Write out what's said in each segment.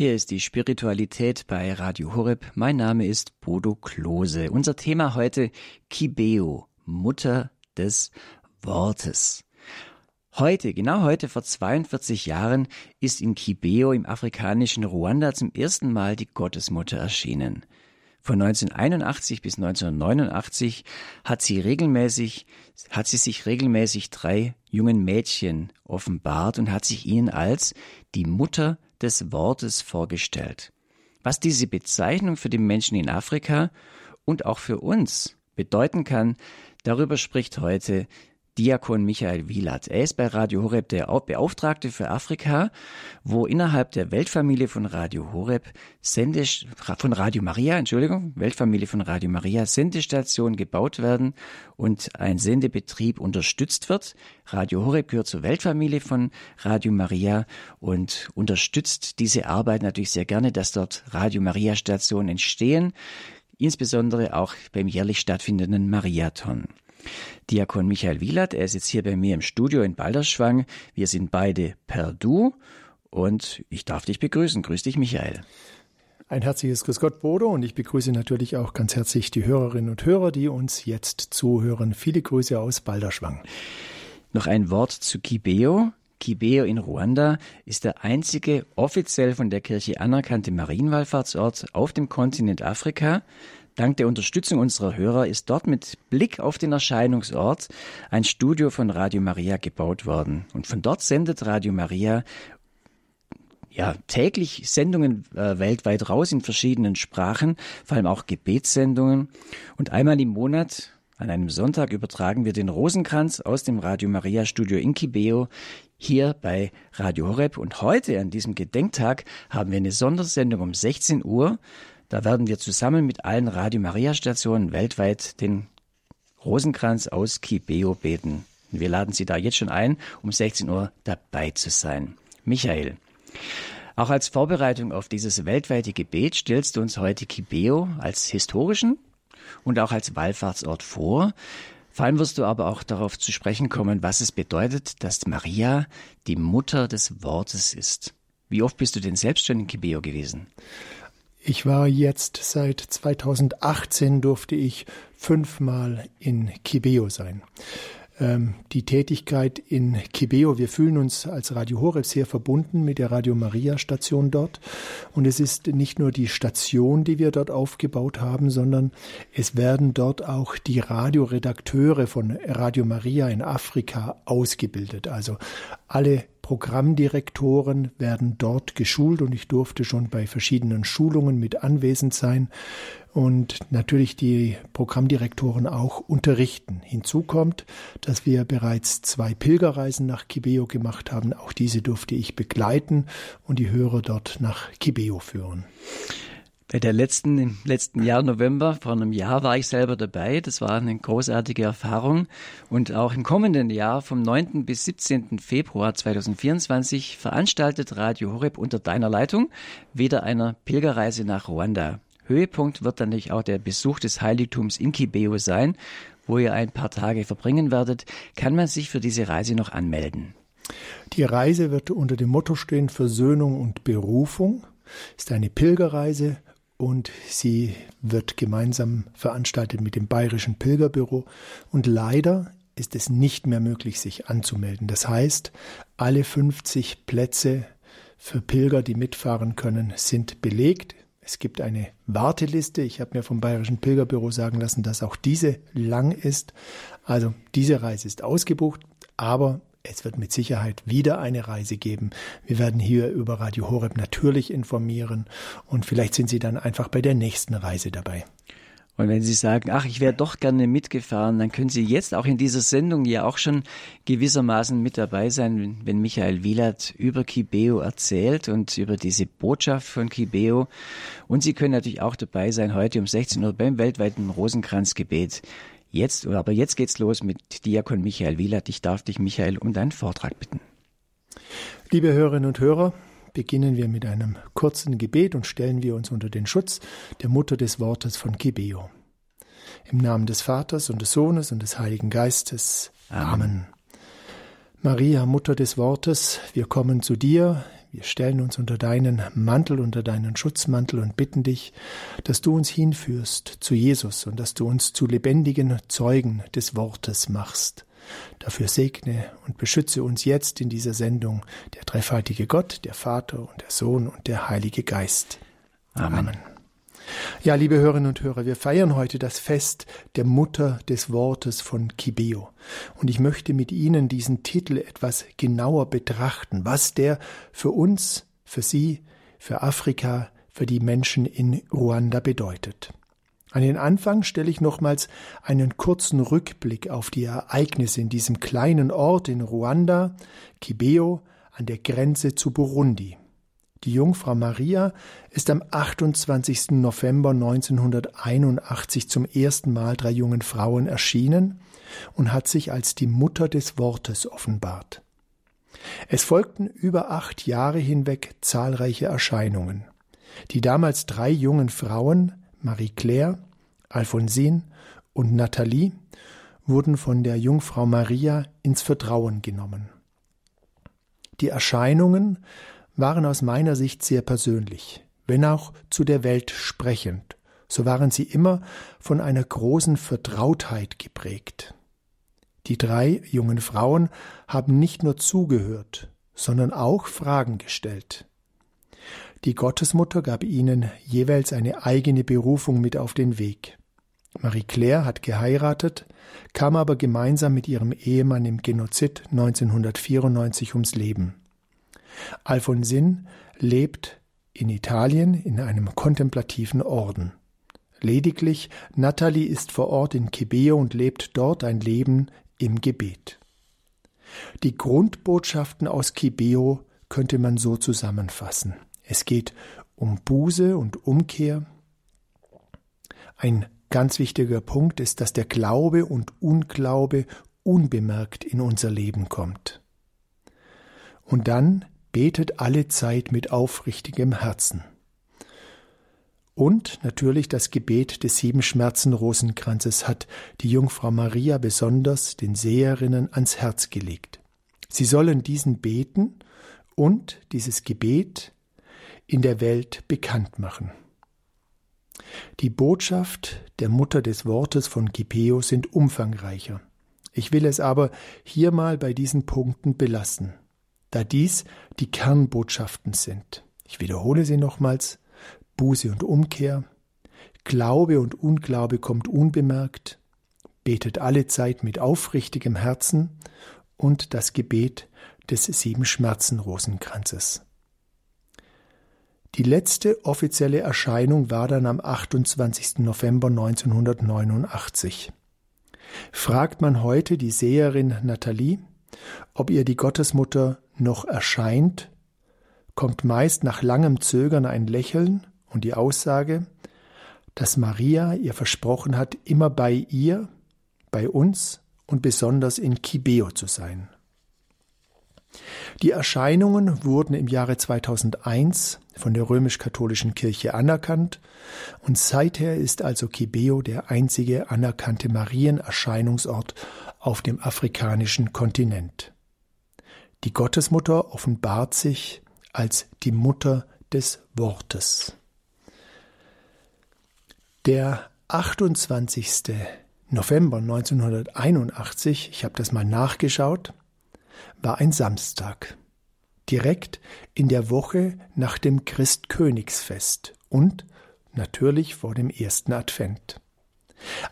Hier ist die Spiritualität bei Radio Horeb. Mein Name ist Bodo Klose. Unser Thema heute Kibeo, Mutter des Wortes. Heute, genau heute vor 42 Jahren, ist in Kibeo im afrikanischen Ruanda zum ersten Mal die Gottesmutter erschienen. Von 1981 bis 1989 hat sie regelmäßig, hat sie sich regelmäßig drei jungen Mädchen offenbart und hat sich ihnen als die Mutter des Wortes vorgestellt. Was diese Bezeichnung für die Menschen in Afrika und auch für uns bedeuten kann, darüber spricht heute Diakon Michael Wielat. Er ist bei Radio Horeb der Beauftragte für Afrika, wo innerhalb der Weltfamilie von Radio Horeb Sende, von Radio Maria, Entschuldigung, Weltfamilie von Radio Maria Sendestationen gebaut werden und ein Sendebetrieb unterstützt wird. Radio Horeb gehört zur Weltfamilie von Radio Maria und unterstützt diese Arbeit natürlich sehr gerne, dass dort Radio Maria Stationen entstehen, insbesondere auch beim jährlich stattfindenden Mariathon. Diakon Michael Wielert, er ist jetzt hier bei mir im Studio in Balderschwang. Wir sind beide per Du und ich darf dich begrüßen. Grüß dich, Michael. Ein herzliches Grüß Gott, Bodo, und ich begrüße natürlich auch ganz herzlich die Hörerinnen und Hörer, die uns jetzt zuhören. Viele Grüße aus Balderschwang. Noch ein Wort zu Kibeo. Kibeo in Ruanda ist der einzige offiziell von der Kirche anerkannte Marienwallfahrtsort auf dem Kontinent Afrika. Dank der Unterstützung unserer Hörer ist dort mit Blick auf den Erscheinungsort ein Studio von Radio Maria gebaut worden. Und von dort sendet Radio Maria ja, täglich Sendungen äh, weltweit raus in verschiedenen Sprachen, vor allem auch Gebetssendungen. Und einmal im Monat, an einem Sonntag, übertragen wir den Rosenkranz aus dem Radio Maria Studio in Kibeo hier bei Radio Horeb. Und heute, an diesem Gedenktag, haben wir eine Sondersendung um 16 Uhr da werden wir zusammen mit allen Radio Maria Stationen weltweit den Rosenkranz aus Kibeo beten. Wir laden Sie da jetzt schon ein, um 16 Uhr dabei zu sein. Michael, auch als Vorbereitung auf dieses weltweite Gebet stellst du uns heute Kibeo als historischen und auch als Wallfahrtsort vor. Vor allem wirst du aber auch darauf zu sprechen kommen, was es bedeutet, dass Maria die Mutter des Wortes ist. Wie oft bist du denn selbst schon in Kibeo gewesen? Ich war jetzt seit 2018 durfte ich fünfmal in Kibeo sein. Ähm, die Tätigkeit in Kibeo, wir fühlen uns als Radio Horeb sehr verbunden mit der Radio Maria Station dort. Und es ist nicht nur die Station, die wir dort aufgebaut haben, sondern es werden dort auch die Radioredakteure von Radio Maria in Afrika ausgebildet. Also alle Programmdirektoren werden dort geschult und ich durfte schon bei verschiedenen Schulungen mit anwesend sein und natürlich die Programmdirektoren auch unterrichten. Hinzu kommt, dass wir bereits zwei Pilgerreisen nach Kibeo gemacht haben. Auch diese durfte ich begleiten und die Hörer dort nach Kibeo führen. Bei der letzten, im letzten Jahr, November, vor einem Jahr war ich selber dabei. Das war eine großartige Erfahrung. Und auch im kommenden Jahr, vom 9. bis 17. Februar 2024, veranstaltet Radio Horeb unter deiner Leitung wieder einer Pilgerreise nach Ruanda. Höhepunkt wird dann natürlich auch der Besuch des Heiligtums in Kibeo sein, wo ihr ein paar Tage verbringen werdet. Kann man sich für diese Reise noch anmelden? Die Reise wird unter dem Motto stehen Versöhnung und Berufung. Ist eine Pilgerreise und sie wird gemeinsam veranstaltet mit dem Bayerischen Pilgerbüro und leider ist es nicht mehr möglich, sich anzumelden. Das heißt, alle 50 Plätze für Pilger, die mitfahren können, sind belegt. Es gibt eine Warteliste. Ich habe mir vom Bayerischen Pilgerbüro sagen lassen, dass auch diese lang ist. Also diese Reise ist ausgebucht, aber es wird mit Sicherheit wieder eine Reise geben. Wir werden hier über Radio Horeb natürlich informieren und vielleicht sind Sie dann einfach bei der nächsten Reise dabei. Und wenn Sie sagen, ach, ich wäre doch gerne mitgefahren, dann können Sie jetzt auch in dieser Sendung ja auch schon gewissermaßen mit dabei sein, wenn Michael Wielert über Kibeo erzählt und über diese Botschaft von Kibeo. Und Sie können natürlich auch dabei sein heute um 16 Uhr beim weltweiten Rosenkranzgebet. Jetzt, aber jetzt geht's los mit Diakon Michael Wielert. Ich darf dich, Michael, um deinen Vortrag bitten. Liebe Hörerinnen und Hörer, beginnen wir mit einem kurzen Gebet und stellen wir uns unter den Schutz der Mutter des Wortes von Kibeo. Im Namen des Vaters und des Sohnes und des Heiligen Geistes. Amen. Amen. Maria, Mutter des Wortes, wir kommen zu dir, wir stellen uns unter deinen Mantel, unter deinen Schutzmantel und bitten dich, dass du uns hinführst zu Jesus und dass du uns zu lebendigen Zeugen des Wortes machst. Dafür segne und beschütze uns jetzt in dieser Sendung der dreifaltige Gott, der Vater und der Sohn und der Heilige Geist. Amen. Amen. Ja, liebe Hörerinnen und Hörer, wir feiern heute das Fest der Mutter des Wortes von Kibeo. Und ich möchte mit Ihnen diesen Titel etwas genauer betrachten, was der für uns, für Sie, für Afrika, für die Menschen in Ruanda bedeutet. An den Anfang stelle ich nochmals einen kurzen Rückblick auf die Ereignisse in diesem kleinen Ort in Ruanda, Kibeo, an der Grenze zu Burundi. Die Jungfrau Maria ist am 28. November 1981 zum ersten Mal drei jungen Frauen erschienen und hat sich als die Mutter des Wortes offenbart. Es folgten über acht Jahre hinweg zahlreiche Erscheinungen. Die damals drei jungen Frauen, Marie-Claire, Alphonsine und Nathalie, wurden von der Jungfrau Maria ins Vertrauen genommen. Die Erscheinungen waren aus meiner Sicht sehr persönlich, wenn auch zu der Welt sprechend, so waren sie immer von einer großen Vertrautheit geprägt. Die drei jungen Frauen haben nicht nur zugehört, sondern auch Fragen gestellt. Die Gottesmutter gab ihnen jeweils eine eigene Berufung mit auf den Weg. Marie-Claire hat geheiratet, kam aber gemeinsam mit ihrem Ehemann im Genozid 1994 ums Leben. Alfonsin lebt in Italien in einem kontemplativen Orden. Lediglich Natalie ist vor Ort in Kibeo und lebt dort ein Leben im Gebet. Die Grundbotschaften aus Kibeo könnte man so zusammenfassen. Es geht um Buße und Umkehr. Ein ganz wichtiger Punkt ist, dass der Glaube und Unglaube unbemerkt in unser Leben kommt. Und dann betet alle Zeit mit aufrichtigem Herzen. Und natürlich das Gebet des sieben Schmerzen Rosenkranzes hat die Jungfrau Maria besonders den Seherinnen ans Herz gelegt. Sie sollen diesen beten und dieses Gebet in der Welt bekannt machen. Die Botschaft der Mutter des Wortes von Gipeo sind umfangreicher. Ich will es aber hier mal bei diesen Punkten belassen da dies die Kernbotschaften sind. Ich wiederhole sie nochmals. Buße und Umkehr, Glaube und Unglaube kommt unbemerkt, betet alle Zeit mit aufrichtigem Herzen und das Gebet des sieben Schmerzenrosenkranzes. Die letzte offizielle Erscheinung war dann am 28. November 1989. Fragt man heute die Seherin Nathalie, ob ihr die Gottesmutter noch erscheint, kommt meist nach langem Zögern ein Lächeln und die Aussage, dass Maria ihr versprochen hat, immer bei ihr, bei uns und besonders in Kibeo zu sein. Die Erscheinungen wurden im Jahre 2001 von der römisch-katholischen Kirche anerkannt und seither ist also Kibeo der einzige anerkannte Marienerscheinungsort auf dem afrikanischen Kontinent. Die Gottesmutter offenbart sich als die Mutter des Wortes. Der 28. November 1981, ich habe das mal nachgeschaut, war ein Samstag, direkt in der Woche nach dem Christkönigsfest und natürlich vor dem ersten Advent.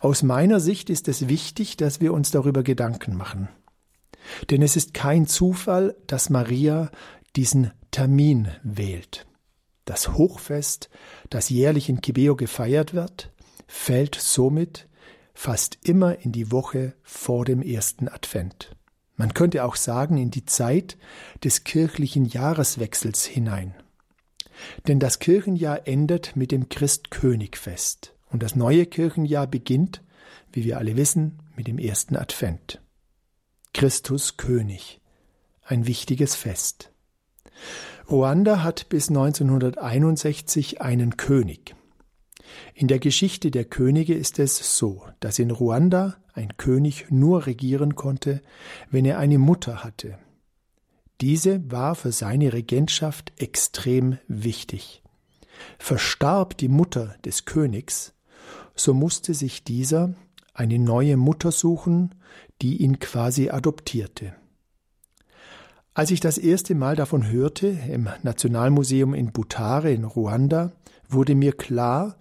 Aus meiner Sicht ist es wichtig, dass wir uns darüber Gedanken machen. Denn es ist kein Zufall, dass Maria diesen Termin wählt. Das Hochfest, das jährlich in Kibeo gefeiert wird, fällt somit fast immer in die Woche vor dem ersten Advent. Man könnte auch sagen in die Zeit des kirchlichen Jahreswechsels hinein. Denn das Kirchenjahr endet mit dem Christkönigfest und das neue Kirchenjahr beginnt, wie wir alle wissen, mit dem ersten Advent. Christus König. Ein wichtiges Fest. Ruanda hat bis 1961 einen König. In der Geschichte der Könige ist es so, dass in Ruanda ein König nur regieren konnte, wenn er eine Mutter hatte, Diese war für seine Regentschaft extrem wichtig. Verstarb die Mutter des Königs, so musste sich dieser eine neue Mutter suchen, die ihn quasi adoptierte. Als ich das erste Mal davon hörte, im Nationalmuseum in Butare in Ruanda, wurde mir klar,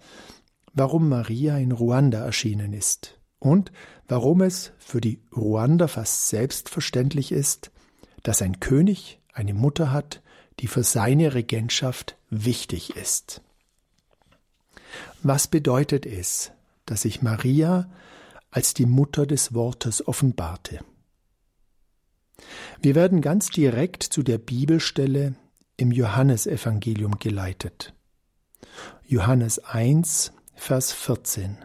warum Maria in Ruanda erschienen ist und warum es für die Ruander fast selbstverständlich ist, dass ein König eine Mutter hat, die für seine Regentschaft wichtig ist. Was bedeutet es, dass sich Maria als die Mutter des Wortes offenbarte? Wir werden ganz direkt zu der Bibelstelle im Johannesevangelium geleitet. Johannes 1, Vers 14.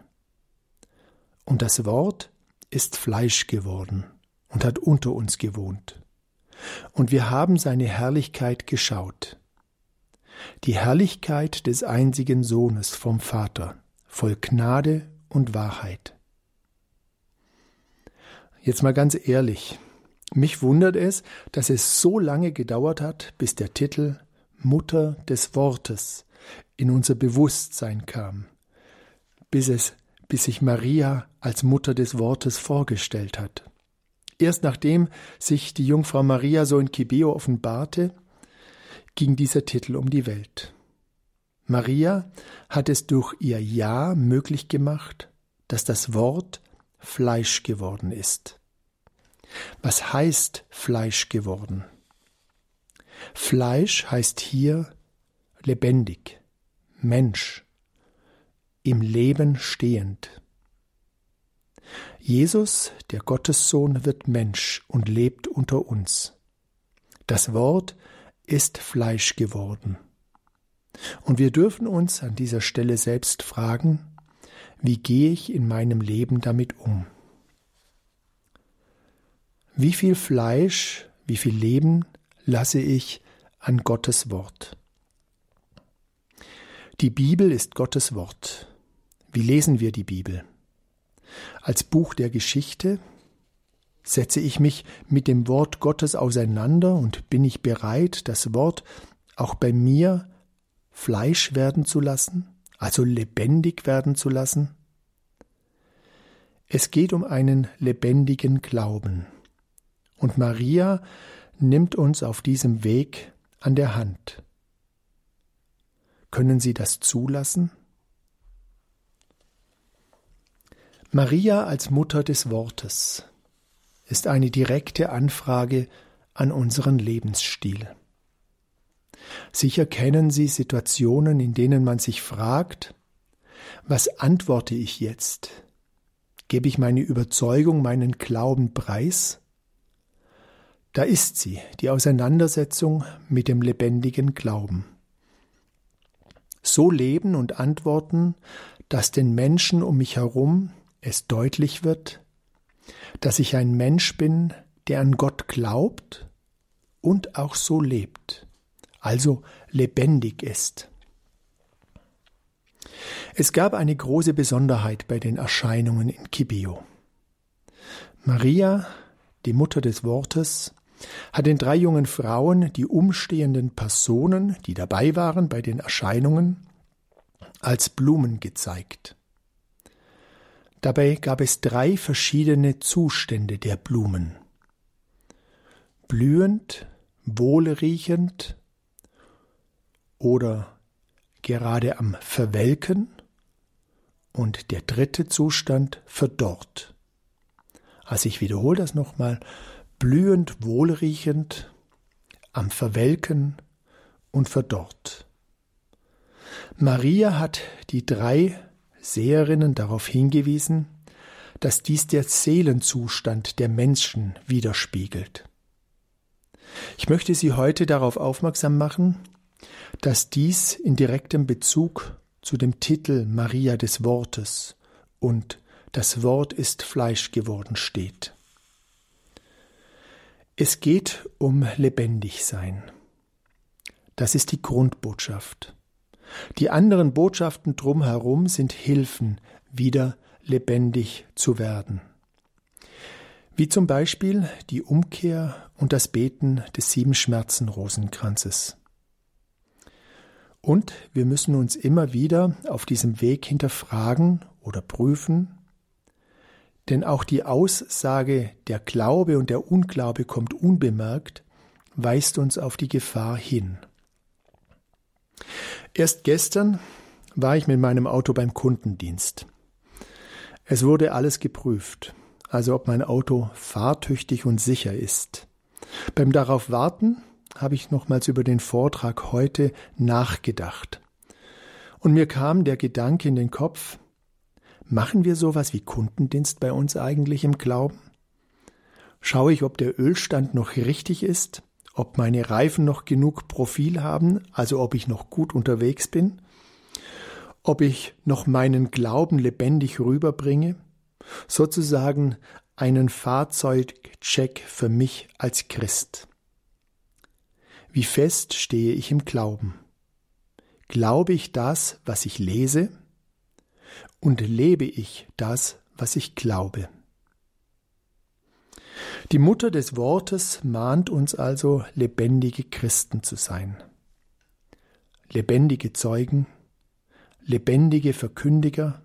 Und das Wort ist Fleisch geworden und hat unter uns gewohnt. Und wir haben seine Herrlichkeit geschaut. Die Herrlichkeit des einzigen Sohnes vom Vater, voll Gnade und Wahrheit. Jetzt mal ganz ehrlich, mich wundert es, dass es so lange gedauert hat, bis der Titel Mutter des Wortes in unser Bewusstsein kam, bis es, bis sich Maria als Mutter des Wortes vorgestellt hat. Erst nachdem sich die Jungfrau Maria so in Kibeo offenbarte, ging dieser Titel um die Welt. Maria hat es durch ihr Ja möglich gemacht, dass das Wort Fleisch geworden ist. Was heißt Fleisch geworden? Fleisch heißt hier lebendig, Mensch, im Leben stehend. Jesus, der Gottessohn, wird Mensch und lebt unter uns. Das Wort ist Fleisch geworden. Und wir dürfen uns an dieser Stelle selbst fragen, wie gehe ich in meinem Leben damit um? Wie viel Fleisch, wie viel Leben lasse ich an Gottes Wort? Die Bibel ist Gottes Wort. Wie lesen wir die Bibel? Als Buch der Geschichte? Setze ich mich mit dem Wort Gottes auseinander und bin ich bereit, das Wort auch bei mir Fleisch werden zu lassen, also lebendig werden zu lassen? Es geht um einen lebendigen Glauben. Und Maria nimmt uns auf diesem Weg an der Hand. Können Sie das zulassen? Maria als Mutter des Wortes ist eine direkte Anfrage an unseren Lebensstil. Sicher kennen Sie Situationen, in denen man sich fragt, was antworte ich jetzt? Gebe ich meine Überzeugung, meinen Glauben preis? Da ist sie, die Auseinandersetzung mit dem lebendigen Glauben. So leben und antworten, dass den Menschen um mich herum es deutlich wird, dass ich ein Mensch bin, der an Gott glaubt und auch so lebt, also lebendig ist. Es gab eine große Besonderheit bei den Erscheinungen in Kibio. Maria, die Mutter des Wortes, hat den drei jungen Frauen die umstehenden Personen, die dabei waren bei den Erscheinungen, als Blumen gezeigt. Dabei gab es drei verschiedene Zustände der Blumen. Blühend, wohlriechend oder gerade am Verwelken und der dritte Zustand verdorrt. Also ich wiederhole das nochmal blühend wohlriechend, am Verwelken und verdorrt. Maria hat die drei Seherinnen darauf hingewiesen, dass dies der Seelenzustand der Menschen widerspiegelt. Ich möchte Sie heute darauf aufmerksam machen, dass dies in direktem Bezug zu dem Titel Maria des Wortes und das Wort ist Fleisch geworden steht. Es geht um lebendig sein. Das ist die Grundbotschaft. Die anderen Botschaften drumherum sind Hilfen, wieder lebendig zu werden. wie zum Beispiel die Umkehr und das Beten des sieben Schmerzen Rosenkranzes. Und wir müssen uns immer wieder auf diesem Weg hinterfragen oder prüfen, denn auch die Aussage, der Glaube und der Unglaube kommt unbemerkt, weist uns auf die Gefahr hin. Erst gestern war ich mit meinem Auto beim Kundendienst. Es wurde alles geprüft, also ob mein Auto fahrtüchtig und sicher ist. Beim darauf warten habe ich nochmals über den Vortrag heute nachgedacht. Und mir kam der Gedanke in den Kopf, machen wir sowas wie Kundendienst bei uns eigentlich im Glauben? Schaue ich, ob der Ölstand noch richtig ist, ob meine Reifen noch genug Profil haben, also ob ich noch gut unterwegs bin, ob ich noch meinen Glauben lebendig rüberbringe, sozusagen einen Fahrzeugcheck für mich als Christ. Wie fest stehe ich im Glauben? Glaube ich das, was ich lese? Und lebe ich das, was ich glaube? Die Mutter des Wortes mahnt uns also, lebendige Christen zu sein. Lebendige Zeugen, lebendige Verkündiger,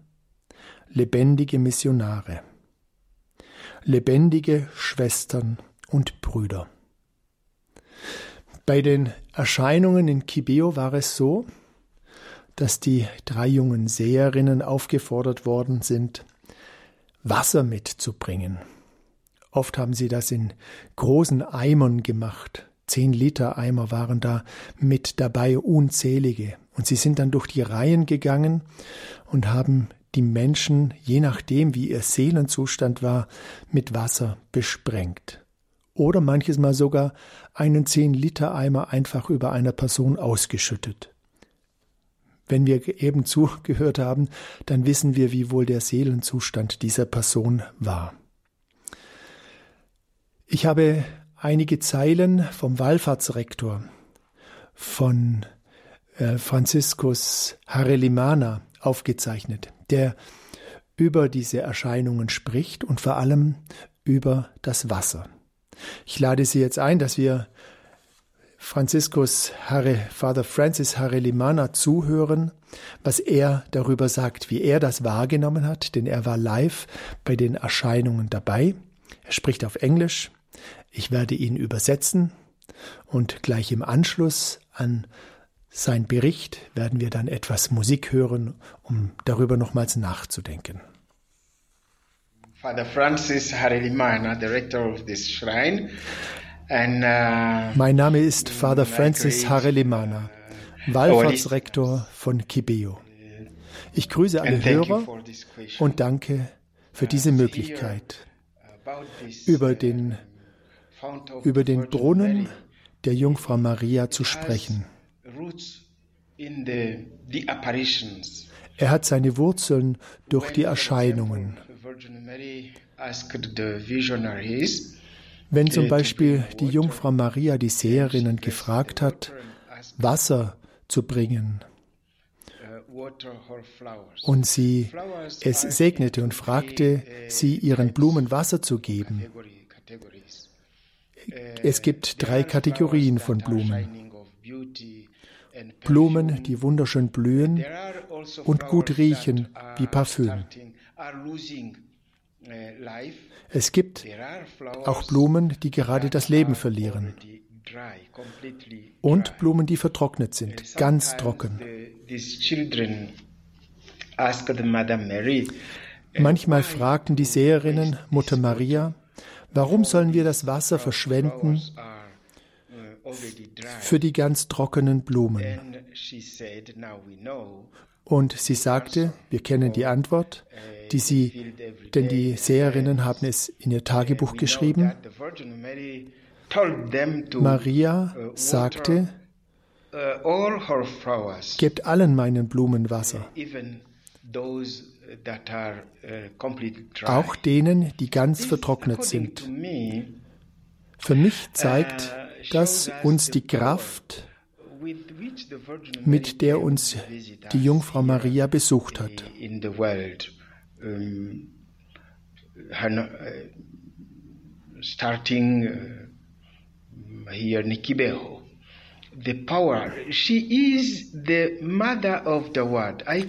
lebendige Missionare, lebendige Schwestern und Brüder. Bei den Erscheinungen in Kibeo war es so, dass die drei jungen Seherinnen aufgefordert worden sind, Wasser mitzubringen. Oft haben sie das in großen Eimern gemacht. Zehn Liter Eimer waren da mit dabei, unzählige. Und sie sind dann durch die Reihen gegangen und haben die Menschen, je nachdem wie ihr Seelenzustand war, mit Wasser besprengt oder manches Mal sogar einen 10-Liter-Eimer einfach über einer Person ausgeschüttet. Wenn wir eben zugehört haben, dann wissen wir, wie wohl der Seelenzustand dieser Person war. Ich habe einige Zeilen vom Wallfahrtsrektor von äh, Franziskus Harelimana aufgezeichnet, der über diese Erscheinungen spricht und vor allem über das Wasser. Ich lade Sie jetzt ein, dass wir Franziskus Harre, Father Francis Harelimana zuhören, was er darüber sagt, wie er das wahrgenommen hat, denn er war live bei den Erscheinungen dabei. Er spricht auf Englisch. Ich werde ihn übersetzen und gleich im Anschluss an sein Bericht werden wir dann etwas Musik hören, um darüber nochmals nachzudenken. Father Francis Harelimana, director of this shrine. And, uh, mein Name ist Father Francis Harelimana, Wallfahrtsrektor von Kibeo. Ich grüße alle Hörer und danke für diese Möglichkeit, über den, über den Brunnen der Jungfrau Maria zu sprechen. Er hat seine Wurzeln durch die Erscheinungen. Wenn zum Beispiel die Jungfrau Maria die Seherinnen gefragt hat, Wasser zu bringen, und sie es segnete und fragte sie, ihren Blumen Wasser zu geben. Es gibt drei Kategorien von Blumen. Blumen, die wunderschön blühen und gut riechen wie Parfüm. Es gibt auch Blumen, die gerade das Leben verlieren. Und Blumen, die vertrocknet sind, ganz trocken. Manchmal fragten die Seherinnen Mutter Maria, warum sollen wir das Wasser verschwenden für die ganz trockenen Blumen? Und sie sagte, wir kennen die Antwort, die sie, denn die Seherinnen haben es in ihr Tagebuch geschrieben. Maria sagte, gebt allen meinen Blumen Wasser, auch denen, die ganz vertrocknet sind. Für mich zeigt das uns die Kraft, mit der uns die Jungfrau Maria besucht hat. starting uh, here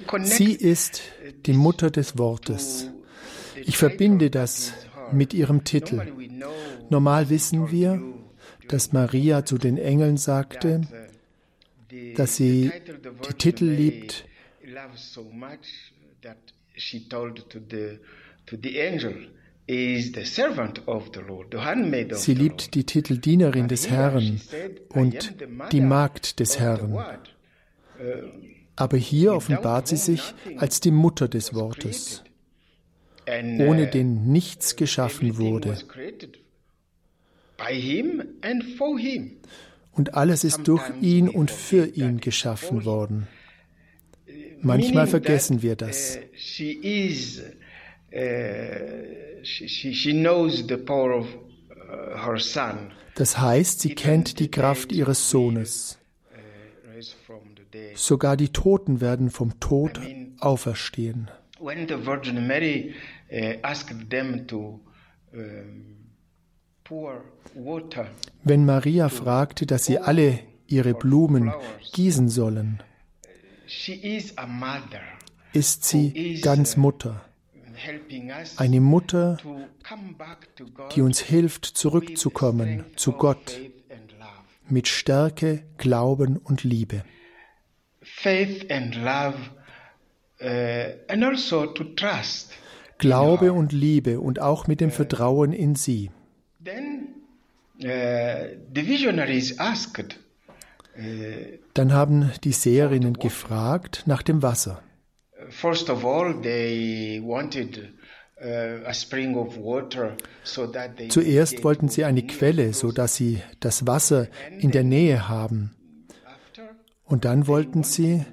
connect Sie ist die Mutter des Wortes. Ich verbinde das mit ihrem Titel. Normal wissen wir, dass Maria zu den Engeln sagte, dass sie die Titel liebt, Sie liebt die Titel Dienerin des Herrn und die Magd des Herrn. Aber hier offenbart sie sich als die Mutter des Wortes, ohne den nichts geschaffen wurde. Und alles ist durch ihn und für ihn geschaffen worden. Manchmal vergessen wir das. Das heißt, sie kennt die Kraft ihres Sohnes. Sogar die Toten werden vom Tod auferstehen. When the Virgin Mary asked them to wenn Maria fragte, dass sie alle ihre Blumen gießen sollen, ist sie ganz Mutter. Eine Mutter, die uns hilft, zurückzukommen zu Gott mit Stärke, Glauben und Liebe. Also Glaube und Liebe und auch mit dem Vertrauen in sie. Uh, uh, Dann haben die Seherinnen gefragt nach dem Wasser. First of all, they wanted uh, Zuerst wollten sie eine Quelle, so dass sie das Wasser in der Nähe haben. Und dann wollten sie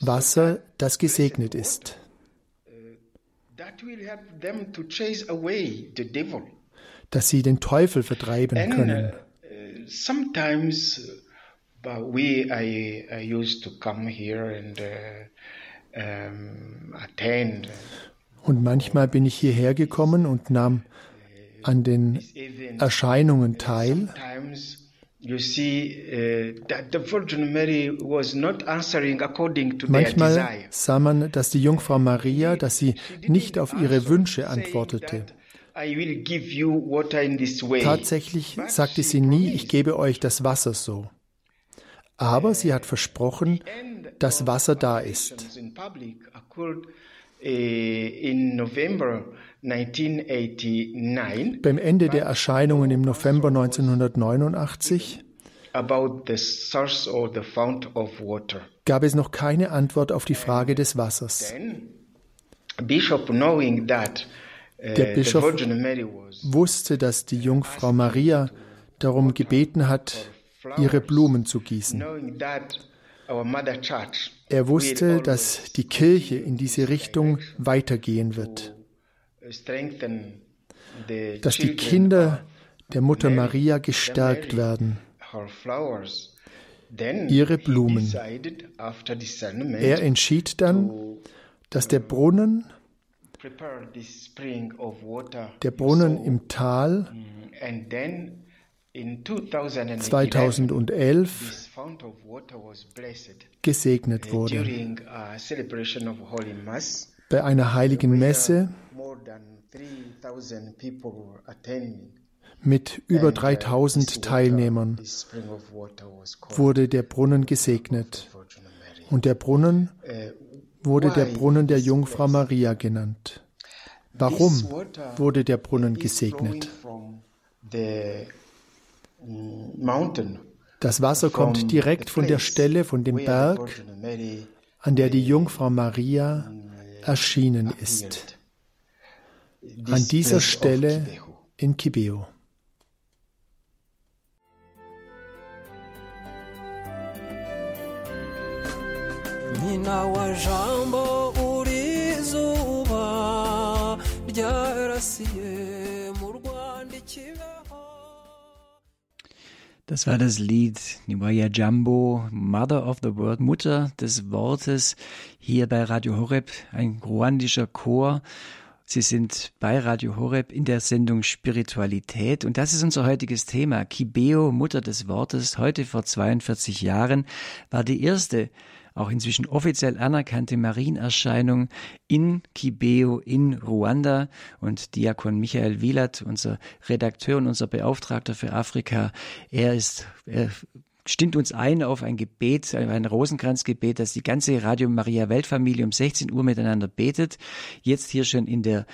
Wasser, das gesegnet ist. Dass sie den Teufel vertreiben können. Sometimes we I, I used to come here and und manchmal bin ich hierher gekommen und nahm an den Erscheinungen teil. Manchmal sah man, dass die Jungfrau Maria, dass sie nicht auf ihre Wünsche antwortete. Tatsächlich sagte sie nie, ich gebe euch das Wasser so. Aber sie hat versprochen, dass Wasser da ist. Beim Ende der Erscheinungen im November 1989 gab es noch keine Antwort auf die Frage des Wassers. Uh, der Bischof wusste, dass die Jungfrau Maria darum gebeten hat, ihre Blumen zu gießen. Er wusste, dass die Kirche in diese Richtung weitergehen wird, dass die Kinder der Mutter Maria gestärkt werden, ihre Blumen. Er entschied dann, dass der Brunnen, der Brunnen im Tal, 2011 gesegnet wurde. Bei einer heiligen Messe. mit über 3000 uh, Teilnehmern wurde der Brunnen gesegnet. Und der Brunnen uh, wurde der Brunnen der Jungfrau Maria genannt. Warum wurde der Brunnen gesegnet? Das Wasser kommt direkt von der Stelle, von dem Berg, an der die Jungfrau Maria erschienen ist. An dieser Stelle in Kibeo. Nyina wa jambo uri izuba ryarasiye mu rwanda ikibeho Das war das Lied Niwaya Jumbo, Mother of the Word, Mutter des Wortes, hier bei Radio Horeb, ein ruandischer Chor. Sie sind bei Radio Horeb in der Sendung Spiritualität und das ist unser heutiges Thema. Kibeo, Mutter des Wortes, heute vor 42 Jahren, war die erste, auch inzwischen offiziell anerkannte Marienerscheinung in Kibeo in Ruanda und Diakon Michael Wielat, unser Redakteur und unser Beauftragter für Afrika, er ist, er stimmt uns ein auf ein Gebet, ein Rosenkranzgebet, das die ganze Radio Maria Weltfamilie um 16 Uhr miteinander betet. Jetzt hier schon in der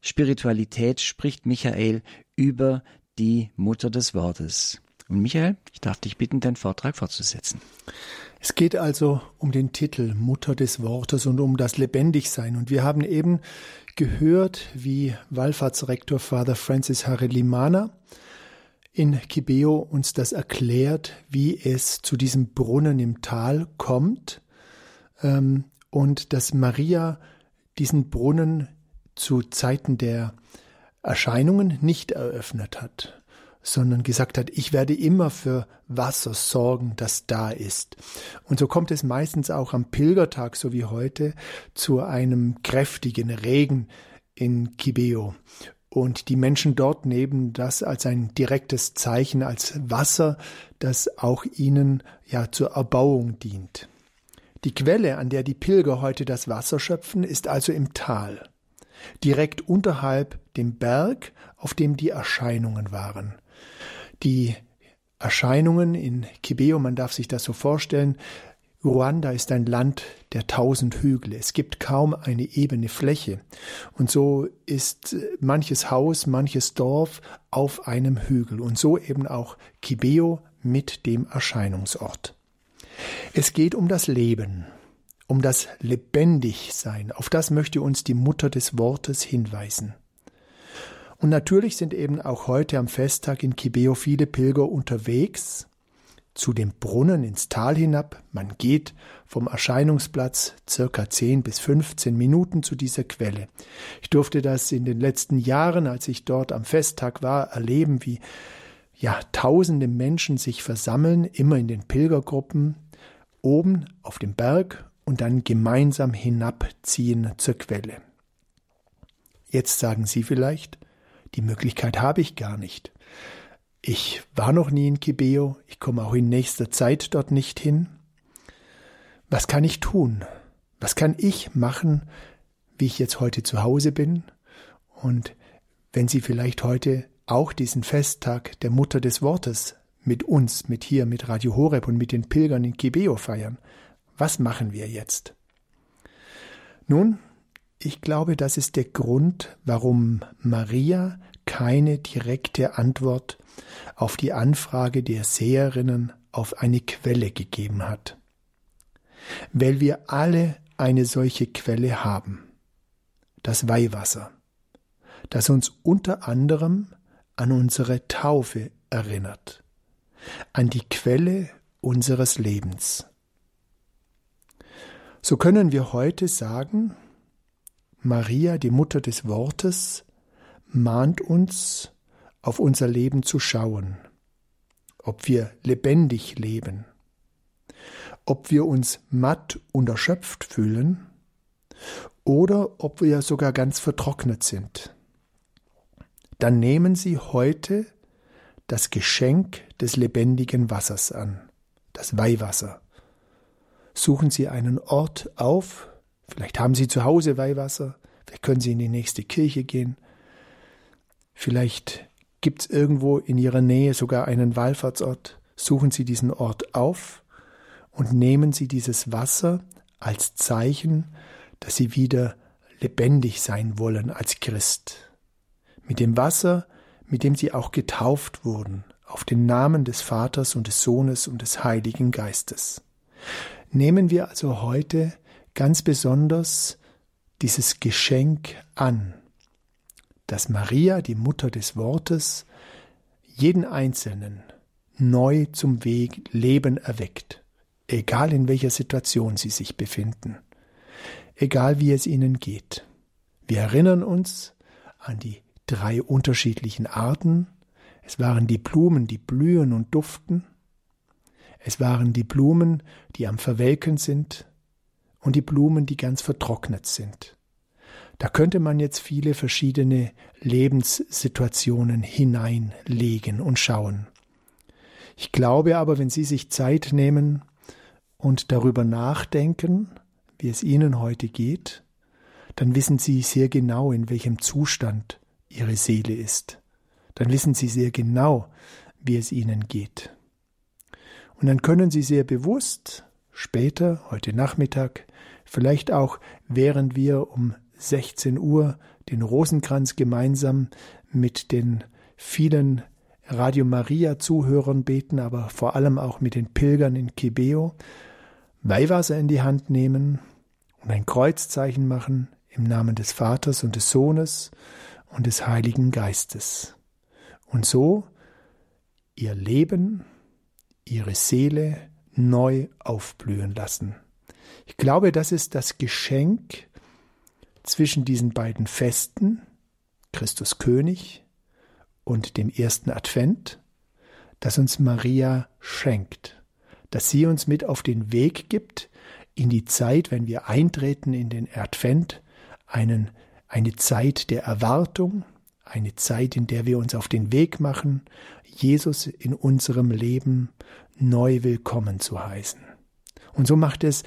Spiritualität spricht Michael über die Mutter des Wortes. Und Michael, ich darf dich bitten, deinen Vortrag fortzusetzen. Es geht also um den Titel Mutter des Wortes und um das Lebendigsein. Und wir haben eben gehört, wie Wallfahrtsrektor Father Francis Harelimana in Kibeo uns das erklärt, wie es zu diesem Brunnen im Tal kommt ähm, und dass Maria diesen Brunnen zu Zeiten der Erscheinungen nicht eröffnet hat, sondern gesagt hat, ich werde immer für Wasser sorgen, das da ist. Und so kommt es meistens auch am Pilgertag, so wie heute, zu einem kräftigen Regen in Kibeo. Und die Menschen dort nehmen das als ein direktes Zeichen, als Wasser, das auch ihnen ja zur Erbauung dient. Die Quelle, an der die Pilger heute das Wasser schöpfen, ist also im Tal, direkt unterhalb dem Berg, auf dem die Erscheinungen waren. Die Erscheinungen in Kibeo, man darf sich das so vorstellen, Ruanda ist ein Land der tausend Hügel. Es gibt kaum eine ebene Fläche. Und so ist manches Haus, manches Dorf auf einem Hügel. Und so eben auch Kibeo mit dem Erscheinungsort. Es geht um das Leben, um das Lebendigsein. Auf das möchte uns die Mutter des Wortes hinweisen. Und natürlich sind eben auch heute am Festtag in Kibeo viele Pilger unterwegs, zu dem Brunnen ins Tal hinab. Man geht vom Erscheinungsplatz circa 10 bis 15 Minuten zu dieser Quelle. Ich durfte das in den letzten Jahren, als ich dort am Festtag war, erleben, wie ja, tausende Menschen sich versammeln, immer in den Pilgergruppen, oben auf dem Berg und dann gemeinsam hinabziehen zur Quelle. Jetzt sagen Sie vielleicht, die Möglichkeit habe ich gar nicht. Ich war noch nie in Kibeo, ich komme auch in nächster Zeit dort nicht hin. Was kann ich tun? Was kann ich machen, wie ich jetzt heute zu Hause bin? Und wenn Sie vielleicht heute auch diesen Festtag der Mutter des Wortes mit uns, mit hier, mit Radio Horeb und mit den Pilgern in Kibeo feiern, was machen wir jetzt? Nun, ich glaube, das ist der Grund, warum Maria keine direkte Antwort auf die Anfrage der Seherinnen auf eine Quelle gegeben hat. Weil wir alle eine solche Quelle haben, das Weihwasser, das uns unter anderem an unsere Taufe erinnert, an die Quelle unseres Lebens. So können wir heute sagen, Maria, die Mutter des Wortes, mahnt uns, auf unser Leben zu schauen, ob wir lebendig leben, ob wir uns matt und erschöpft fühlen oder ob wir sogar ganz vertrocknet sind. Dann nehmen Sie heute das Geschenk des lebendigen Wassers an, das Weihwasser. Suchen Sie einen Ort auf, vielleicht haben Sie zu Hause Weihwasser, vielleicht können Sie in die nächste Kirche gehen, vielleicht Gibt es irgendwo in Ihrer Nähe sogar einen Wallfahrtsort? Suchen Sie diesen Ort auf und nehmen Sie dieses Wasser als Zeichen, dass Sie wieder lebendig sein wollen als Christ. Mit dem Wasser, mit dem Sie auch getauft wurden, auf den Namen des Vaters und des Sohnes und des Heiligen Geistes. Nehmen wir also heute ganz besonders dieses Geschenk an, dass Maria, die Mutter des Wortes, jeden Einzelnen neu zum Weg Leben erweckt, egal in welcher Situation sie sich befinden, egal wie es ihnen geht. Wir erinnern uns an die drei unterschiedlichen Arten. Es waren die Blumen, die blühen und duften. Es waren die Blumen, die am Verwelken sind und die Blumen, die ganz vertrocknet sind. Da könnte man jetzt viele verschiedene Lebenssituationen hineinlegen und schauen. Ich glaube aber, wenn Sie sich Zeit nehmen und darüber nachdenken, wie es Ihnen heute geht, dann wissen Sie sehr genau, in welchem Zustand Ihre Seele ist. Dann wissen Sie sehr genau, wie es Ihnen geht. Und dann können Sie sehr bewusst später, heute Nachmittag, vielleicht auch während wir um 16 Uhr den Rosenkranz gemeinsam mit den vielen Radio Maria Zuhörern beten, aber vor allem auch mit den Pilgern in Kibeo, Weihwasser in die Hand nehmen und ein Kreuzzeichen machen im Namen des Vaters und des Sohnes und des Heiligen Geistes. Und so ihr Leben, ihre Seele neu aufblühen lassen. Ich glaube, das ist das Geschenk zwischen diesen beiden Festen, Christus König und dem ersten Advent, das uns Maria schenkt, dass sie uns mit auf den Weg gibt in die Zeit, wenn wir eintreten in den Advent, einen, eine Zeit der Erwartung, eine Zeit, in der wir uns auf den Weg machen, Jesus in unserem Leben neu willkommen zu heißen. Und so macht es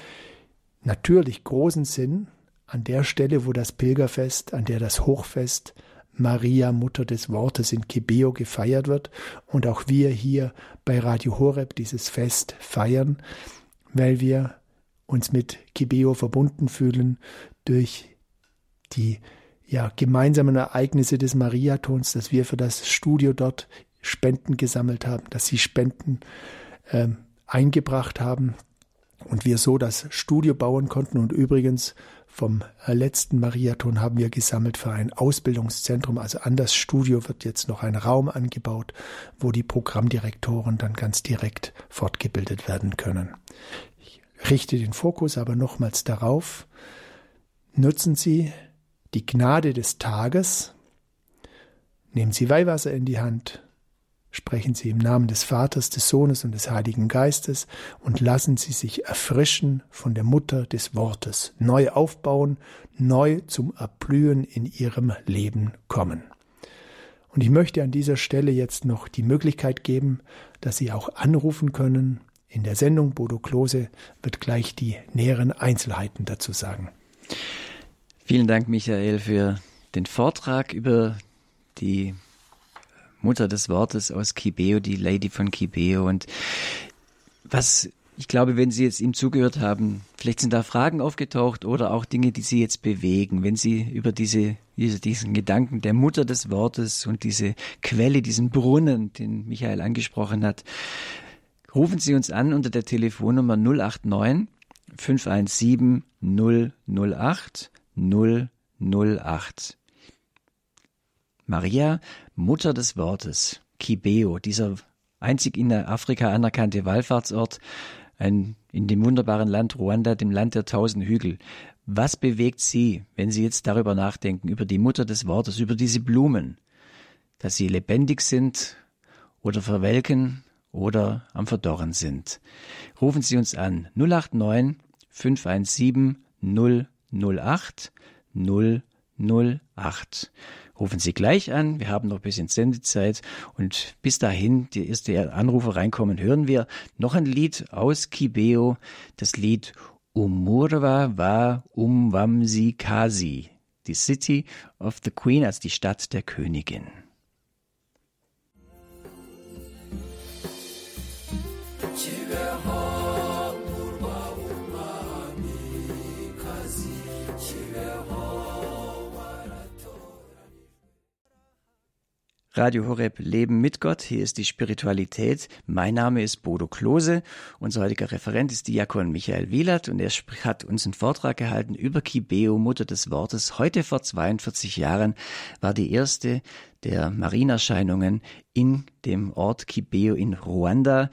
natürlich großen Sinn, an der Stelle, wo das Pilgerfest, an der das Hochfest Maria, Mutter des Wortes in Kibeo gefeiert wird und auch wir hier bei Radio Horeb dieses Fest feiern, weil wir uns mit Kibeo verbunden fühlen durch die ja, gemeinsamen Ereignisse des Mariatons, dass wir für das Studio dort Spenden gesammelt haben, dass sie Spenden ähm, eingebracht haben und wir so das Studio bauen konnten. Und übrigens vom letzten Mariathon haben wir gesammelt für ein Ausbildungszentrum. Also an das Studio wird jetzt noch ein Raum angebaut, wo die Programmdirektoren dann ganz direkt fortgebildet werden können. Ich richte den Fokus aber nochmals darauf, nutzen Sie die Gnade des Tages, nehmen Sie Weihwasser in die Hand, Sprechen Sie im Namen des Vaters, des Sohnes und des Heiligen Geistes und lassen Sie sich erfrischen von der Mutter des Wortes, neu aufbauen, neu zum Erblühen in Ihrem Leben kommen. Und ich möchte an dieser Stelle jetzt noch die Möglichkeit geben, dass Sie auch anrufen können. In der Sendung Bodo Klose wird gleich die näheren Einzelheiten dazu sagen. Vielen Dank, Michael, für den Vortrag über die Mutter des Wortes aus Kibeo, die Lady von Kibeo. Und was ich glaube, wenn Sie jetzt ihm zugehört haben, vielleicht sind da Fragen aufgetaucht oder auch Dinge, die Sie jetzt bewegen, wenn Sie über diese, diesen Gedanken der Mutter des Wortes und diese Quelle, diesen Brunnen, den Michael angesprochen hat, rufen Sie uns an unter der Telefonnummer 089 517 008 008. Maria, Mutter des Wortes, Kibeo, dieser einzig in Afrika anerkannte Wallfahrtsort, ein, in dem wunderbaren Land Ruanda, dem Land der tausend Hügel. Was bewegt Sie, wenn Sie jetzt darüber nachdenken, über die Mutter des Wortes, über diese Blumen, dass sie lebendig sind oder verwelken oder am Verdorren sind? Rufen Sie uns an 089 517 008 008. Rufen Sie gleich an. Wir haben noch ein bisschen Sendezeit. Und bis dahin, die erste Anrufe reinkommen, hören wir noch ein Lied aus Kibeo. Das Lied Umurwa wa Umwamsi Kasi. Die City of the Queen als die Stadt der Königin. Radio Horeb Leben mit Gott. Hier ist die Spiritualität. Mein Name ist Bodo Klose. Unser heutiger Referent ist Diakon Michael Wielert und er hat uns einen Vortrag gehalten über Kibeo, Mutter des Wortes. Heute vor 42 Jahren war die erste der Marienerscheinungen in dem Ort Kibeo in Ruanda.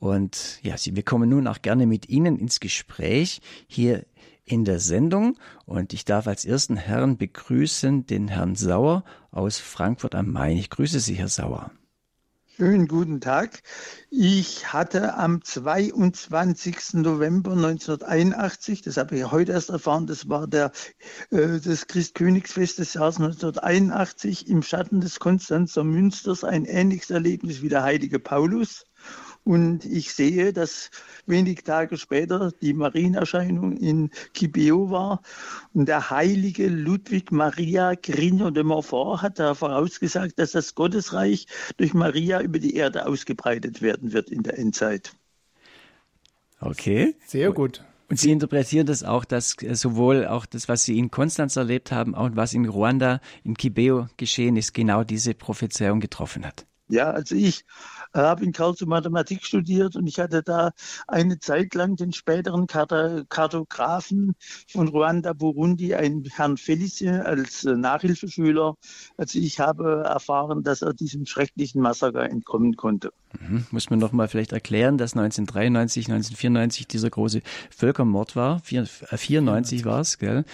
Und ja, wir kommen nun auch gerne mit Ihnen ins Gespräch hier in der Sendung und ich darf als ersten Herrn begrüßen den Herrn Sauer aus Frankfurt am Main. Ich grüße Sie, Herr Sauer. Schönen guten Tag. Ich hatte am 22. November 1981, das habe ich heute erst erfahren, das war der, äh, das Christkönigsfest des Jahres 1981, im Schatten des Konstanzer Münsters ein ähnliches Erlebnis wie der heilige Paulus. Und ich sehe, dass wenig Tage später die Marienerscheinung in Kibeo war. Und der heilige Ludwig Maria Grignon de Montfort hat da vorausgesagt, dass das Gottesreich durch Maria über die Erde ausgebreitet werden wird in der Endzeit. Okay. Sehr gut. Und Sie interpretieren das auch, dass sowohl auch das, was Sie in Konstanz erlebt haben, auch was in Ruanda, in Kibeo geschehen ist, genau diese Prophezeiung getroffen hat. Ja, also ich habe in Karlsruhe Mathematik studiert und ich hatte da eine Zeit lang den späteren Kartografen von Ruanda, Burundi, einen Herrn Felicien als Nachhilfeschüler. Also ich habe erfahren, dass er diesem schrecklichen Massaker entkommen konnte. Mhm. Muss man noch mal vielleicht erklären, dass 1993, 1994 dieser große Völkermord war. 94 war es, gell?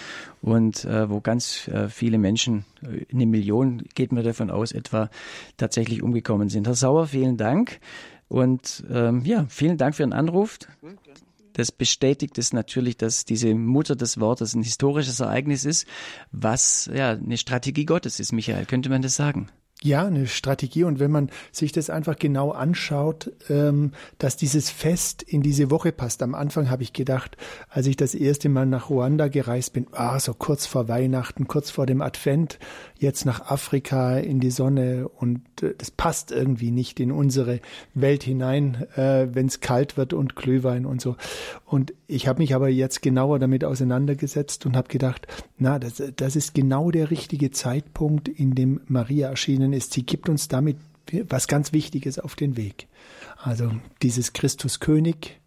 Und äh, wo ganz äh, viele Menschen, äh, eine Million geht man davon aus, etwa tatsächlich umgekommen sind. Herr Sauer, vielen Dank. Und ähm, ja, vielen Dank für den Anruf. Das bestätigt es natürlich, dass diese Mutter des Wortes ein historisches Ereignis ist, was ja eine Strategie Gottes ist, Michael. Könnte man das sagen? Ja, eine Strategie. Und wenn man sich das einfach genau anschaut, ähm, dass dieses Fest in diese Woche passt. Am Anfang habe ich gedacht, als ich das erste Mal nach Ruanda gereist bin, ah, so kurz vor Weihnachten, kurz vor dem Advent, jetzt nach Afrika in die Sonne und äh, das passt irgendwie nicht in unsere Welt hinein, äh, wenn es kalt wird und Glühwein und so. Und ich habe mich aber jetzt genauer damit auseinandergesetzt und habe gedacht, na, das, das ist genau der richtige Zeitpunkt, in dem Maria erschienen ist. Sie gibt uns damit was ganz Wichtiges auf den Weg. Also dieses Christuskönig,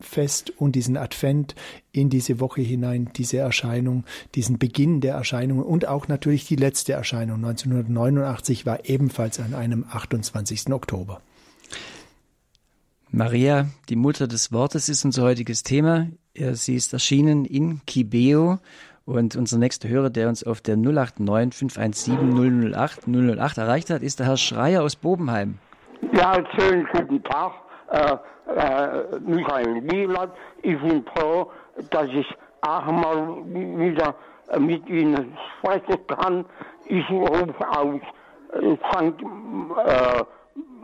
Fest und diesen Advent in diese Woche hinein, diese Erscheinung, diesen Beginn der Erscheinung und auch natürlich die letzte Erscheinung 1989 war ebenfalls an einem 28. Oktober. Maria, die Mutter des Wortes, ist unser heutiges Thema. Sie ist erschienen in Kibeo und unser nächster Hörer, der uns auf der 089 517 008 008 erreicht hat, ist der Herr Schreier aus Bobenheim. Ja, schönen guten Tag. Äh, äh, Michael Wieland. Ich bin froh, dass ich auch mal wieder mit Ihnen sprechen kann. Ich rufe aus äh, St. Äh,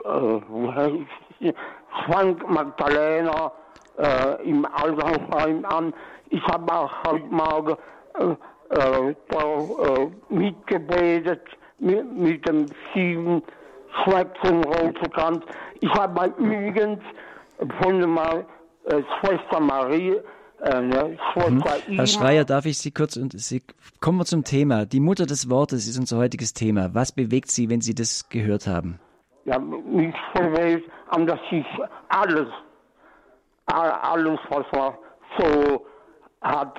äh, St. Magdalena äh, im Altersheim an. Ich habe auch heute Morgen mitgebetet mit, mit dem sieben Schwätzen Rosenkranz. Ich habe übrigens von der äh, Schwester Marie äh, ne, hm. Herr Schreier, darf ich Sie kurz und Sie kommen wir zum Thema. Die Mutter des Wortes ist unser heutiges Thema. Was bewegt Sie, wenn Sie das gehört haben? Ja, mich verwählt an das ist alles, alles, was man so hat.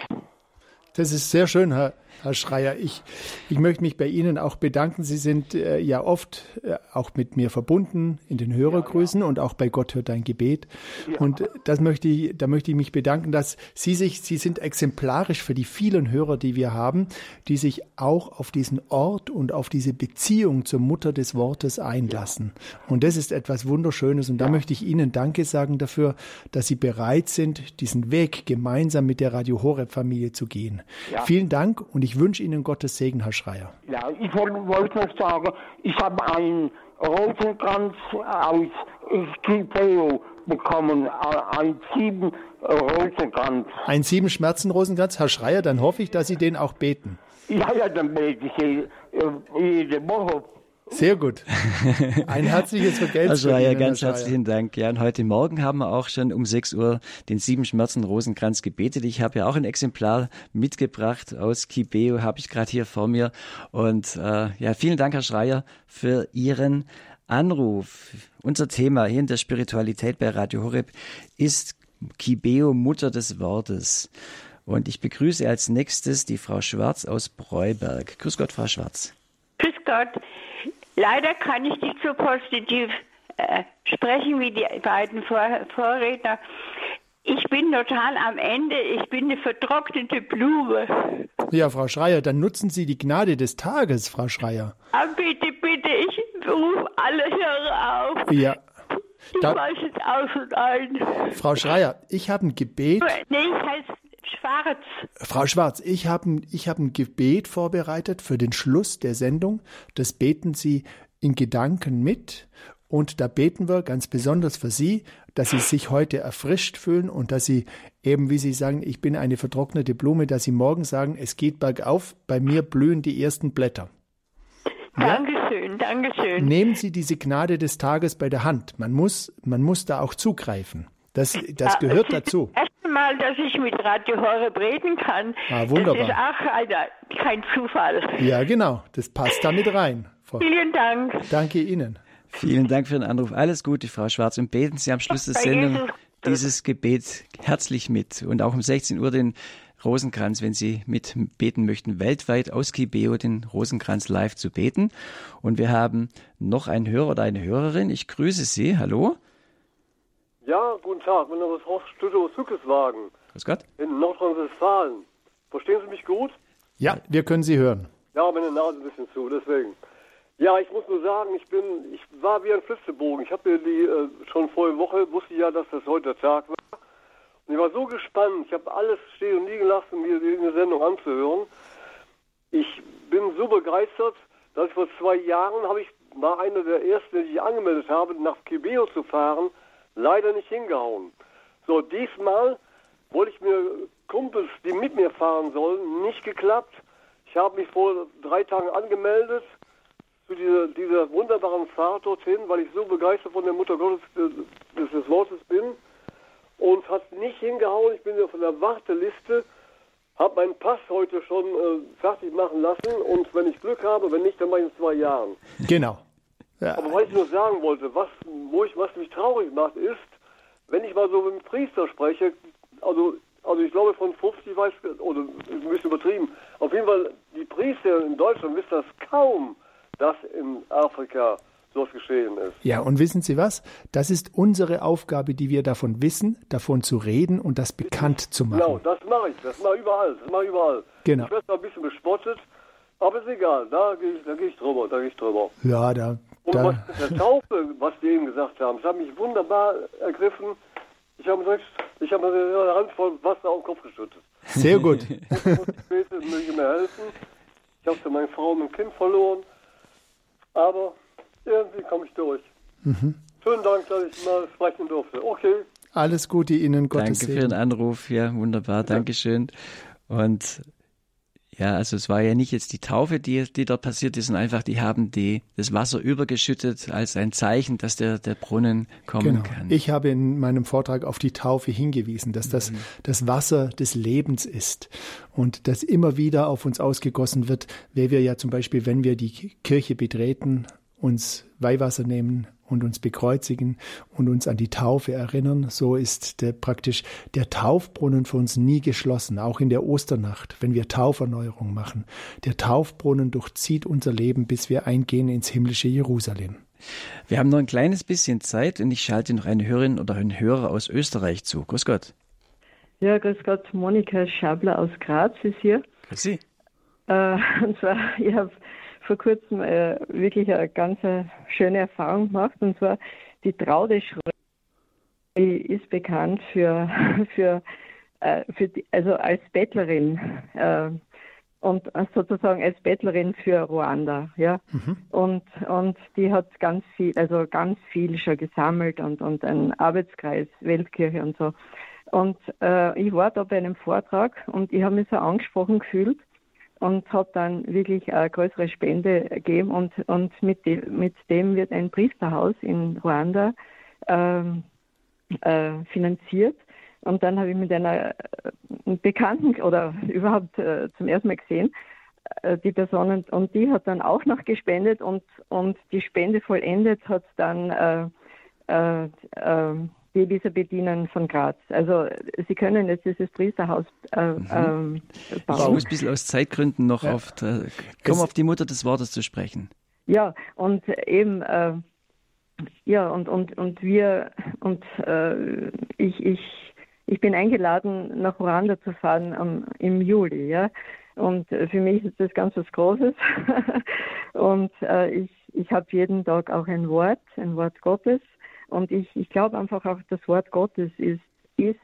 Das ist sehr schön, Herr Herr Schreier, ich, ich möchte mich bei Ihnen auch bedanken. Sie sind äh, ja oft äh, auch mit mir verbunden in den Hörergrüßen ja, ja. und auch bei Gott hört dein Gebet. Ja. Und das möchte ich, da möchte ich mich bedanken, dass Sie sich, Sie sind exemplarisch für die vielen Hörer, die wir haben, die sich auch auf diesen Ort und auf diese Beziehung zur Mutter des Wortes einlassen. Und das ist etwas Wunderschönes. Und da möchte ich Ihnen Danke sagen dafür, dass Sie bereit sind, diesen Weg gemeinsam mit der Radio Horeb Familie zu gehen. Vielen Dank und ich ich wünsche Ihnen Gottes Segen, Herr Schreier. Ja, ich wollte noch sagen, ich habe einen Rosenkranz aus Skipeo bekommen, ein sieben Rosenkranz. Ein sieben Schmerzen Rosenkranz, Herr Schreier, dann hoffe ich, dass Sie den auch beten. Ja, ja, dann bete ich jede Woche. Sehr gut. Ein herzliches Vergeltung. Also ja, ganz herzlichen Dank. Ja, und heute Morgen haben wir auch schon um 6 Uhr den Sieben Schmerzen Rosenkranz gebetet. Ich habe ja auch ein Exemplar mitgebracht aus Kibeo, habe ich gerade hier vor mir. Und äh, ja, vielen Dank, Herr Schreier, für Ihren Anruf. Unser Thema hier in der Spiritualität bei Radio Horeb ist Kibeo, Mutter des Wortes. Und ich begrüße als nächstes die Frau Schwarz aus Breuberg. Grüß Gott, Frau Schwarz. Grüß Gott. Leider kann ich nicht so positiv äh, sprechen wie die beiden Vor Vorredner. Ich bin total am Ende. Ich bin eine vertrocknete Blume. Ja, Frau Schreier, dann nutzen Sie die Gnade des Tages, Frau Schreier. Ah, bitte, bitte. Ich ruf alle Hörer auf. Ja. Ich Da- weiß es aus und ein. Frau Schreier, ich habe ein Gebet. Nee, ich heiße Schwarz. Frau Schwarz, ich habe ein, ich hab ein Gebet vorbereitet für den Schluss der Sendung. Das beten Sie in Gedanken mit. Und da beten wir ganz besonders für Sie, dass Sie sich heute erfrischt fühlen und dass Sie eben, wie Sie sagen, ich bin eine vertrocknete Blume, dass Sie morgen sagen, es geht bergauf, bei mir blühen die ersten Blätter. Dankeschön, Dankeschön. Nehmen Sie diese Gnade des Tages bei der Hand. Man muss, man muss da auch zugreifen. Das, das Ah, gehört dazu. Das Mal, dass ich mit Radio Horeb reden kann. Ah, wunderbar. Das ist auch einer, kein Zufall. Ja, genau. Das passt damit rein. Frau- Vielen Dank. Danke Ihnen. Vielen Dank für den Anruf. Alles Gute, Frau Schwarz. Und beten Sie am Schluss der Sendung dieses Gebet herzlich mit. Und auch um 16 Uhr den Rosenkranz, wenn Sie mitbeten möchten, weltweit aus Kibeo den Rosenkranz live zu beten. Und wir haben noch einen Hörer oder eine Hörerin. Ich grüße Sie. Hallo. Ja, guten Tag. Mein Name ist Horst Studio aus Hückeswagen Grüß Gott. in Nordrhein-Westfalen. Verstehen Sie mich gut? Ja, wir können Sie hören. Ja, meine Nase ein bisschen zu, deswegen. Ja, ich muss nur sagen, ich bin, ich war wie ein Flitzebogen. Ich habe mir die äh, schon vor einer Woche wusste ich ja, dass das heute der Tag war. Und ich war so gespannt. Ich habe alles stehen und liegen lassen, mir die Sendung anzuhören. Ich bin so begeistert, dass ich vor zwei Jahren habe ich war einer der ersten, die ich angemeldet habe, nach Kibeo zu fahren, leider nicht hingehauen. So, diesmal wollte ich mir Kumpels, die mit mir fahren sollen, nicht geklappt. Ich habe mich vor drei Tagen angemeldet zu dieser, dieser wunderbaren Fahrt dorthin, weil ich so begeistert von der Mutter Gottes äh, des, des Wortes bin. Und hat nicht hingehauen. Ich bin ja von der Warteliste, habe meinen Pass heute schon äh, fertig machen lassen. Und wenn ich Glück habe, wenn nicht, dann mache ich in zwei Jahren. Genau. Ja, Aber was ich nur sagen wollte, was, wo ich, was mich traurig macht, ist, wenn ich mal so mit dem Priester spreche, also, also ich glaube von 50 weiß, oder ein bisschen übertrieben, auf jeden Fall, die Priester in Deutschland wissen das kaum, dass in Afrika sowas geschehen ist. ja, und wissen Sie was? Das ist unsere Aufgabe, die wir davon wissen, davon zu reden und das bekannt zu Genau, machen. das mache ich, das mache ich überall, das mache ich überall. Genau. Ich werde zwar ein bisschen bespottet, aber ist egal, da gehe ich, da gehe ich drüber, da gehe ich drüber. Ja, da, Und da was mit der Taufe, was die eben gesagt haben, das hat mich wunderbar ergriffen. Ich habe gesagt, ich habe mir eine Handvoll Wasser auf den Kopf geschüttet. sehr gut. Später möge mir helfen. Ich habe für meine Frau und mein Kind verloren. Aber irgendwie komme ich durch. Mhm. Schönen Dank, dass ich mal sprechen durfte. Okay. Alles Gute Ihnen, Gottes Danke für den Segen. Anruf. Ja, wunderbar. Dankeschön. Und ja, also es war ja nicht jetzt die Taufe, die, die dort passiert ist, sondern einfach, die haben die, das Wasser übergeschüttet als ein Zeichen, dass der, der Brunnen kommen Genau. kann. Ich habe in meinem Vortrag auf die Taufe hingewiesen, dass das das Wasser des Lebens ist und das immer wieder auf uns ausgegossen wird, weil wir ja zum Beispiel, wenn wir die Kirche betreten, uns Weihwasser nehmen und uns bekreuzigen und uns an die Taufe erinnern, so ist der, praktisch der Taufbrunnen für uns nie geschlossen, auch in der Osternacht, wenn wir Tauferneuerung machen. Der Taufbrunnen durchzieht unser Leben, bis wir eingehen ins himmlische Jerusalem. Wir haben noch ein kleines bisschen Zeit und ich schalte noch eine Hörerin oder einen Hörer aus Österreich zu. Grüß Gott. Ja, grüß Gott, Monika Schabler aus Graz ist hier. Grüß Sie. Äh, und zwar, ich habe vor kurzem äh, wirklich eine ganz äh, schöne Erfahrung gemacht. Und zwar die Traude Schröder die ist bekannt für, für, äh, für die, also als Bettlerin äh, und sozusagen als Bettlerin für Ruanda, ja. Und und die hat ganz viel, also ganz viel schon gesammelt und und einen Arbeitskreis Weltkirche und so. Und äh, ich war da bei einem Vortrag und ich habe mich so angesprochen gefühlt und habe dann wirklich eine größere Spende gegeben und, und mit, dem, mit dem wird ein Priesterhaus in Ruanda ähm, äh, finanziert. Und dann habe ich mit einer äh, Bekannten oder überhaupt äh, zum ersten Mal gesehen, äh, die Person und, und die hat dann auch noch gespendet und, und die Spende vollendet hat dann äh, äh, äh, die Elisabethinen von Graz. Also Sie können jetzt dieses Priesterhaus äh, ähm, Ich bauen. muss ein bisschen aus Zeitgründen noch Ja. auf, Das- komm auf die Mutter des Wortes zu sprechen. Ja, und eben, äh, ja, und, und, und wir, und äh, ich, ich, ich bin eingeladen, nach Ruanda zu fahren am, im Juli, ja. Und äh, für mich ist das ganz was Großes. und äh, ich, ich habe jeden Tag auch ein Wort, ein Wort Gottes. Und ich, ich glaube einfach auch, das Wort Gottes ist, ist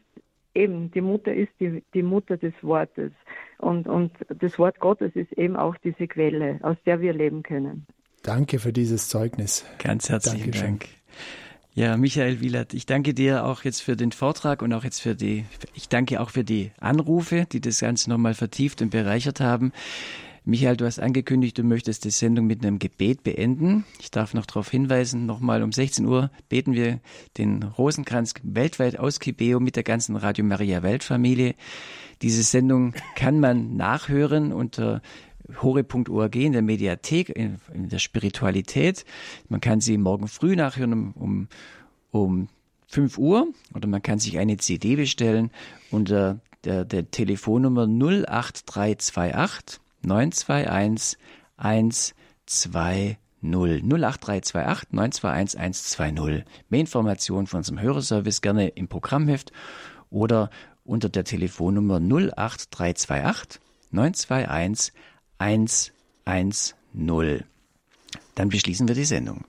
eben, die Mutter ist die, die Mutter des Wortes. Und, und das Wort Gottes ist eben auch diese Quelle, aus der wir leben können. Danke für dieses Zeugnis. Ganz herzlichen Dankeschön. Dank. Ja, Michael Wielert, ich danke dir auch jetzt für den Vortrag und auch jetzt für die, ich danke auch für die Anrufe, die das Ganze nochmal vertieft und bereichert haben. Michael, du hast angekündigt, du möchtest die Sendung mit einem Gebet beenden. Ich darf noch darauf hinweisen, nochmal um 16 Uhr beten wir den Rosenkranz weltweit aus Kibeo mit der ganzen Radio Maria Weltfamilie. Diese Sendung kann man nachhören unter hore.org in der Mediathek, in, in, der Spiritualität. Man kann sie morgen früh nachhören um, um, um 5 Uhr oder man kann sich eine CD bestellen unter der, der Telefonnummer 08328 921 120. 08328 921 120. Mehr Informationen von unserem Hörerservice gerne im Programmheft oder unter der Telefonnummer 08328 921 110. Dann beschließen wir die Sendung.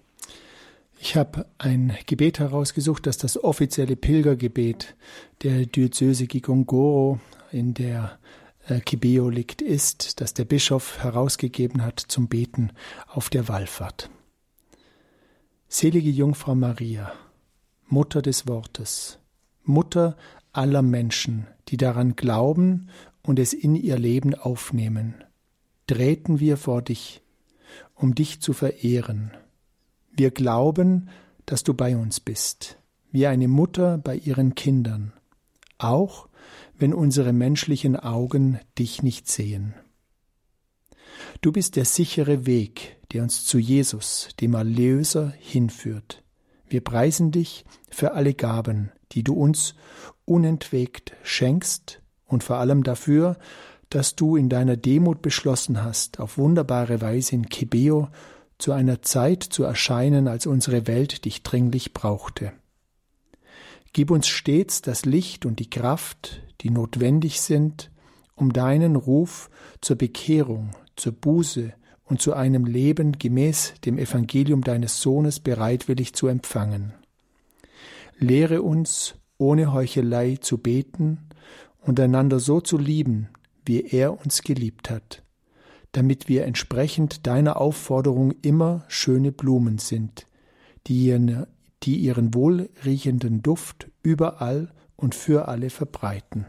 Ich habe ein Gebet herausgesucht, das das offizielle Pilgergebet der Diözese Gigongoro in der äh, Kibeo liegt, ist, das der Bischof herausgegeben hat zum Beten auf der Wallfahrt. Selige Jungfrau Maria, Mutter des Wortes, Mutter aller Menschen, die daran glauben und es in ihr Leben aufnehmen, treten wir vor dich, um dich zu verehren. Wir glauben, dass du bei uns bist, wie eine Mutter bei ihren Kindern, auch wenn unsere menschlichen Augen dich nicht sehen. Du bist der sichere Weg, der uns zu Jesus, dem Erlöser, hinführt. Wir preisen dich für alle Gaben, die du uns unentwegt schenkst und vor allem dafür, dass du in deiner Demut beschlossen hast, auf wunderbare Weise in Kebeo zu einer Zeit zu erscheinen, als unsere Welt dich dringlich brauchte. Gib uns stets das Licht und die Kraft, die notwendig sind, um deinen Ruf zur Bekehrung, zur Buße und zu einem Leben gemäß dem Evangelium deines Sohnes bereitwillig zu empfangen. Lehre uns, ohne Heuchelei zu beten und einander so zu lieben, wie er uns geliebt hat, damit wir entsprechend deiner Aufforderung immer schöne Blumen sind, die ihren, die ihren wohlriechenden Duft überall und für alle verbreiten.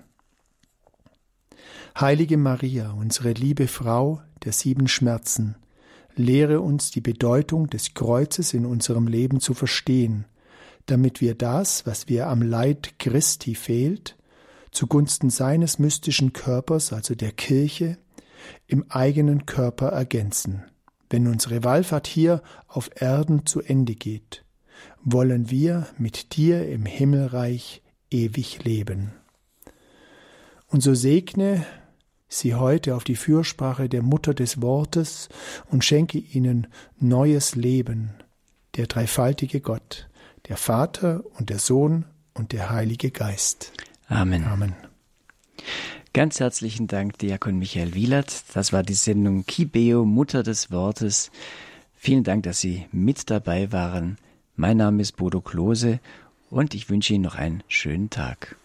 Heilige Maria, unsere liebe Frau der sieben Schmerzen, lehre uns die Bedeutung des Kreuzes in unserem Leben zu verstehen, damit wir das, was wir am Leid Christi fehlt, zugunsten seines mystischen Körpers, also der Kirche, im eigenen Körper ergänzen. Wenn unsere Wallfahrt hier auf Erden zu Ende geht, wollen wir mit dir im Himmelreich ewig leben. Und so segne sie heute auf die Fürsprache der Mutter des Wortes und schenke ihnen neues Leben, der dreifaltige Gott, der Vater und der Sohn und der Heilige Geist. Amen. Amen. Ganz herzlichen Dank, Diakon Michael Wielert. Das war die Sendung Kibeo, Mutter des Wortes. Vielen Dank, dass Sie mit dabei waren. Mein Name ist Bodo Klose und ich wünsche Ihnen noch einen schönen Tag.